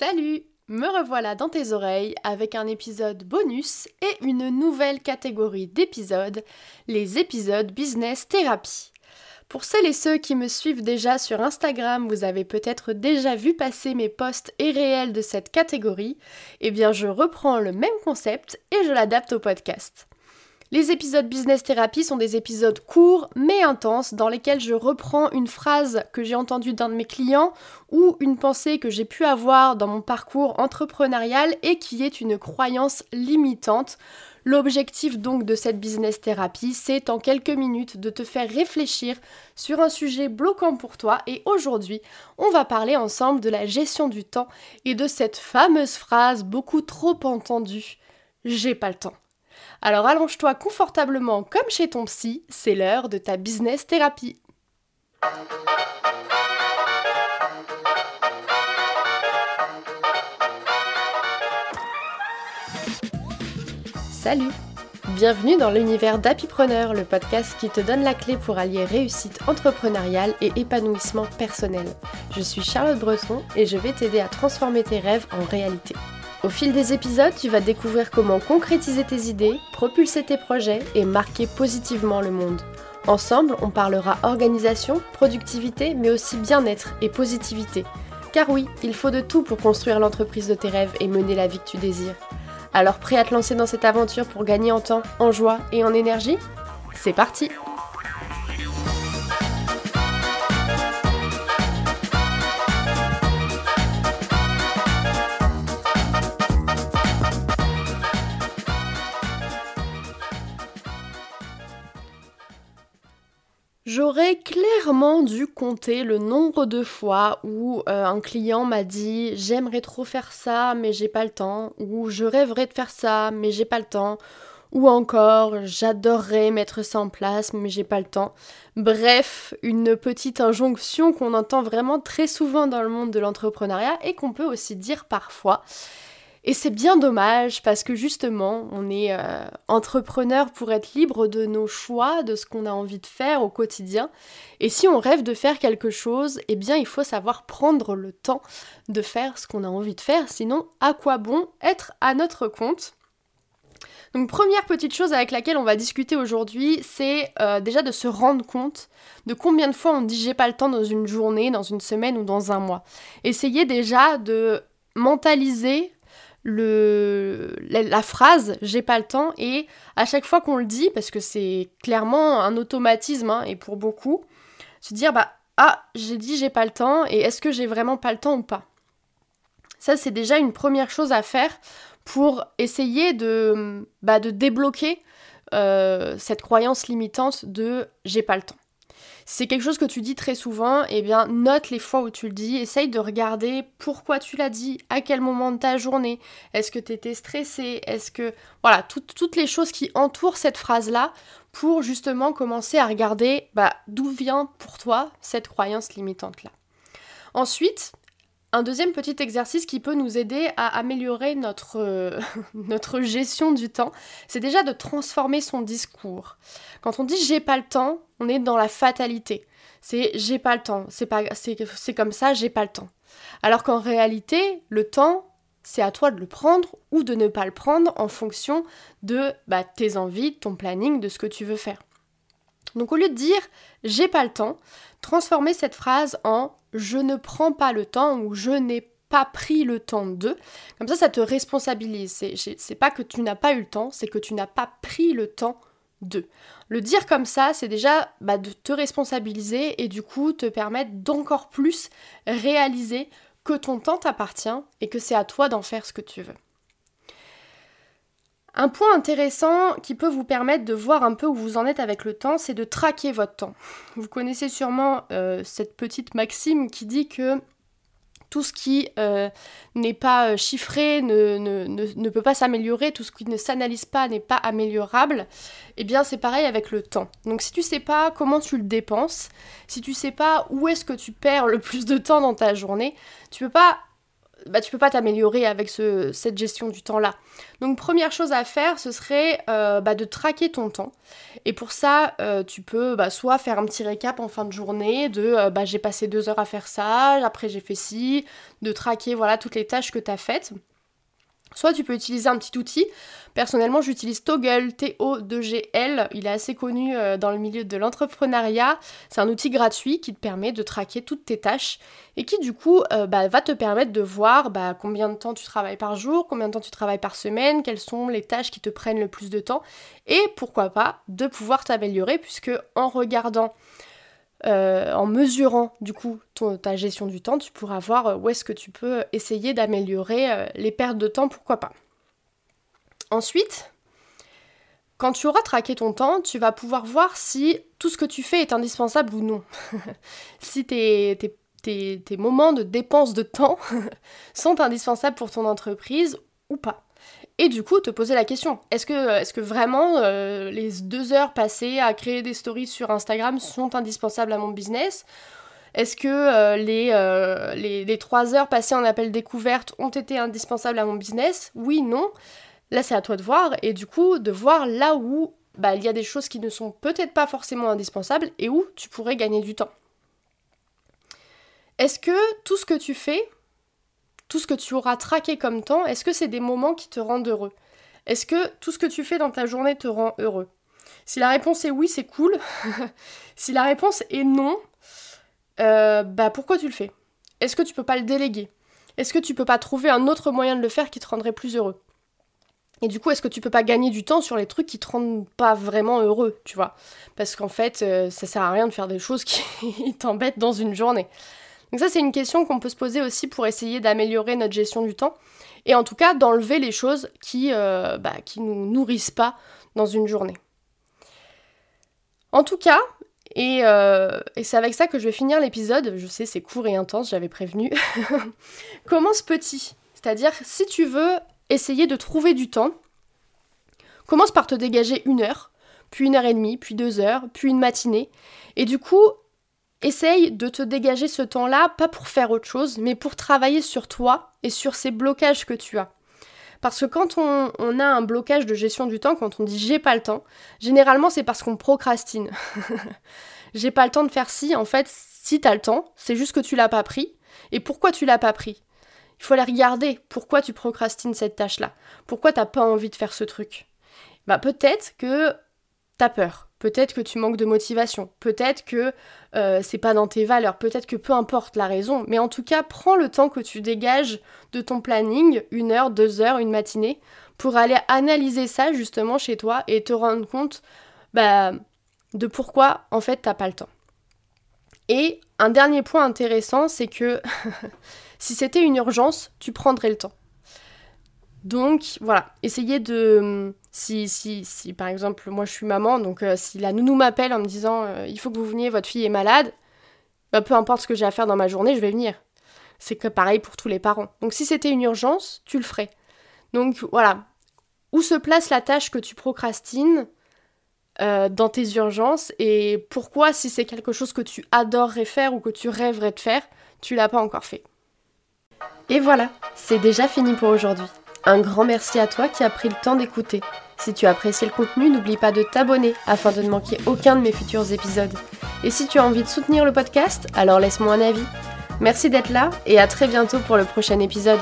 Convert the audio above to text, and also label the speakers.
Speaker 1: Salut Me revoilà dans tes oreilles avec un épisode bonus et une nouvelle catégorie d'épisodes, les épisodes Business Thérapie. Pour celles et ceux qui me suivent déjà sur Instagram, vous avez peut-être déjà vu passer mes posts et réels de cette catégorie. Eh bien, je reprends le même concept et je l'adapte au podcast. Les épisodes Business Therapy sont des épisodes courts mais intenses dans lesquels je reprends une phrase que j'ai entendue d'un de mes clients ou une pensée que j'ai pu avoir dans mon parcours entrepreneurial et qui est une croyance limitante. L'objectif donc de cette business thérapie, c'est en quelques minutes de te faire réfléchir sur un sujet bloquant pour toi et aujourd'hui, on va parler ensemble de la gestion du temps et de cette fameuse phrase beaucoup trop entendue, j'ai pas le temps. Alors allonge-toi confortablement comme chez ton psy, c'est l'heure de ta business thérapie. Salut Bienvenue dans l'univers d'Happypreneur, le podcast qui te donne la clé pour allier réussite entrepreneuriale et épanouissement personnel. Je suis Charlotte Breton et je vais t'aider à transformer tes rêves en réalité. Au fil des épisodes, tu vas découvrir comment concrétiser tes idées, propulser tes projets et marquer positivement le monde. Ensemble, on parlera organisation, productivité, mais aussi bien-être et positivité. Car oui, il faut de tout pour construire l'entreprise de tes rêves et mener la vie que tu désires. Alors prêt à te lancer dans cette aventure pour gagner en temps, en joie et en énergie? C'est parti J'aurais clairement dû compter le nombre de fois où euh, un client m'a dit j'aimerais trop faire ça mais j'ai pas le temps ou je rêverais de faire ça mais j'ai pas le temps ou encore j'adorerais mettre ça en place mais j'ai pas le temps. Bref, une petite injonction qu'on entend vraiment très souvent dans le monde de l'entrepreneuriat et qu'on peut aussi dire parfois. Et c'est bien dommage parce que justement, on est euh, entrepreneur pour être libre de nos choix, de ce qu'on a envie de faire au quotidien. Et si on rêve de faire quelque chose, eh bien il faut savoir prendre le temps de faire ce qu'on a envie de faire. Sinon, à quoi bon être à notre compte? Donc première petite chose avec laquelle on va discuter aujourd'hui, c'est euh, déjà de se rendre compte de combien de fois on dit j'ai pas le temps dans une journée, dans une semaine ou dans un mois. Essayez déjà de mentaliser la, phrase j'ai pas le temps et à chaque fois qu'on le dit, parce que c'est clairement un automatisme hein, et pour beaucoup, se dire bah ah j'ai dit j'ai pas le temps et est-ce que j'ai vraiment pas le temps ou pas? Ça c'est déjà une première chose à faire pour essayer de, bah, de débloquer euh, cette croyance limitante de j'ai pas le temps c'est quelque chose que tu dis très souvent, eh bien note les fois où tu le dis, essaye de regarder pourquoi tu l'as dit, à quel moment de ta journée, est-ce que tu étais stressé, est-ce que... Voilà, toutes les choses qui entourent cette phrase-là pour justement commencer à regarder bah, d'où vient pour toi cette croyance limitante-là. Ensuite, un deuxième petit exercice qui peut nous aider à améliorer notre, euh, notre gestion du temps, c'est déjà de transformer son discours. Quand on dit j'ai pas le temps, on est dans la fatalité. C'est j'ai pas le temps, c'est comme ça, j'ai pas le temps. Alors qu'en réalité, le temps, c'est à toi de le prendre ou de ne pas le prendre en fonction de bah, tes envies, ton planning, de ce que tu veux faire. Donc au lieu de dire j'ai pas le temps, transformer cette phrase en je ne prends pas le temps ou je n'ai pas pris le temps de. Comme ça, ça te responsabilise. C'est pas que tu n'as pas eu le temps, c'est que tu n'as pas pris le temps de. Le dire comme ça, c'est déjà bah, de te responsabiliser et du coup te permettre d'encore plus réaliser que ton temps t'appartient et que c'est à toi d'en faire ce que tu veux. Un point intéressant qui peut vous permettre de voir un peu où vous en êtes avec le temps, c'est de traquer votre temps. Vous connaissez sûrement euh, cette petite maxime qui dit que tout ce qui euh, n'est pas euh, chiffré ne, ne, peut pas s'améliorer, tout ce qui ne s'analyse pas n'est pas améliorable, eh bien c'est pareil avec le temps. Donc si tu sais pas comment tu le dépenses, si tu sais pas où est-ce que tu perds le plus de temps dans ta journée, tu peux pas bah, tu peux pas t'améliorer avec ce, cette gestion du temps-là. Donc première chose à faire, ce serait euh, bah, de traquer ton temps. Et pour ça, euh, tu peux bah, soit faire un petit récap en fin de journée de euh, bah, j'ai passé deux heures à faire ça, après j'ai fait ci, de traquer voilà toutes les tâches que tu as faites. Soit tu peux utiliser un petit outil. Personnellement, j'utilise Toggle, T-O-2-G-L. Il est assez connu euh, dans le milieu de l'entrepreneuriat. C'est un outil gratuit qui te permet de traquer toutes tes tâches et qui du coup euh, bah, va te permettre de voir bah, combien de temps tu travailles par jour, combien de temps tu travailles par semaine, quelles sont les tâches qui te prennent le plus de temps et pourquoi pas de pouvoir t'améliorer puisque en regardant euh, en mesurant du coup ta gestion du temps, tu pourras voir euh, où est-ce que tu peux essayer d'améliorer euh, les pertes de temps, pourquoi pas. Ensuite, quand tu auras traqué ton temps, tu vas pouvoir voir si tout ce que tu fais est indispensable ou non. si tes moments de dépense de temps sont indispensables pour ton entreprise ou pas. Et du coup, te poser la question, est-ce que, est que vraiment euh, les deux heures passées à créer des stories sur Instagram sont indispensables à mon business? Est-ce que euh, les, euh, les, les, trois heures passées en appel découverte ont été indispensables à mon business? Oui, non. Là, c'est à toi de voir et du coup, de voir là où bah, il y a des choses qui ne sont peut-être pas forcément indispensables et où tu pourrais gagner du temps. Est-ce que tout ce que tu fais, tout ce que tu auras traqué comme temps, est-ce que c'est des moments qui te rendent heureux? Est-ce que tout ce que tu fais dans ta journée te rend heureux? Si la réponse est oui, c'est cool. si la réponse est non, euh, bah pourquoi tu le fais? Est-ce que tu peux pas le déléguer? Est-ce que tu peux pas trouver un autre moyen de le faire qui te rendrait plus heureux? Et du coup, est-ce que tu peux pas gagner du temps sur les trucs qui te rendent pas vraiment heureux, tu vois? Parce qu'en fait, euh, ça sert à rien de faire des choses qui t'embêtent dans une journée. Donc ça, c'est une question qu'on peut se poser aussi pour essayer d'améliorer notre gestion du temps. Et en tout cas, d'enlever les choses qui euh, bah, nous nourrissent pas dans une journée. En tout cas, euh, et c'est avec ça que je vais finir l'épisode. Je sais, c'est court et intense, j'avais prévenu. commence petit. C'est-à-dire, si tu veux essayer de trouver du temps, commence par te dégager une heure, puis une heure et demie, puis deux heures, puis une matinée. Et du coup, Essaye de te dégager ce temps-là, pas pour faire autre chose, mais pour travailler sur toi et sur ces blocages que tu as. Parce que quand on, a un blocage de gestion du temps, quand on dit j'ai pas le temps, généralement c'est parce qu'on procrastine. j'ai pas le temps de faire ci, en fait, si t'as le temps, c'est juste que tu l'as pas pris. Et pourquoi tu l'as pas pris? Il faut aller regarder pourquoi tu procrastines cette tâche-là. Pourquoi t'as pas envie de faire ce truc? Bah peut-être que t'as peur. Peut-être que tu manques de motivation, peut-être que euh, c'est pas dans tes valeurs, peut-être que peu importe la raison, mais en tout cas, prends le temps que tu dégages de ton planning, une heure, deux heures, une matinée, pour aller analyser ça justement chez toi et te rendre compte bah, de pourquoi en fait t'as pas le temps. Et un dernier point intéressant, c'est que si c'était une urgence, tu prendrais le temps. Donc voilà, essayez de si, si, si par exemple, moi je suis maman, donc euh, si la nounou m'appelle en me disant euh, il faut que vous veniez, votre fille est malade, bah, peu importe ce que j'ai à faire dans ma journée, je vais venir. C'est que pareil pour tous les parents. Donc si c'était une urgence, tu le ferais. Donc voilà, où se place la tâche que tu procrastines euh, dans tes urgences et pourquoi si c'est quelque chose que tu adorerais faire ou que tu rêverais de faire, tu l'as pas encore fait? Et voilà, c'est déjà fini pour aujourd'hui. Un grand merci à toi qui as pris le temps d'écouter. Si tu as apprécié le contenu, n'oublie pas de t'abonner afin de ne manquer aucun de mes futurs épisodes. Et si tu as envie de soutenir le podcast, alors laisse-moi un avis. Merci d'être là et à très bientôt pour le prochain épisode.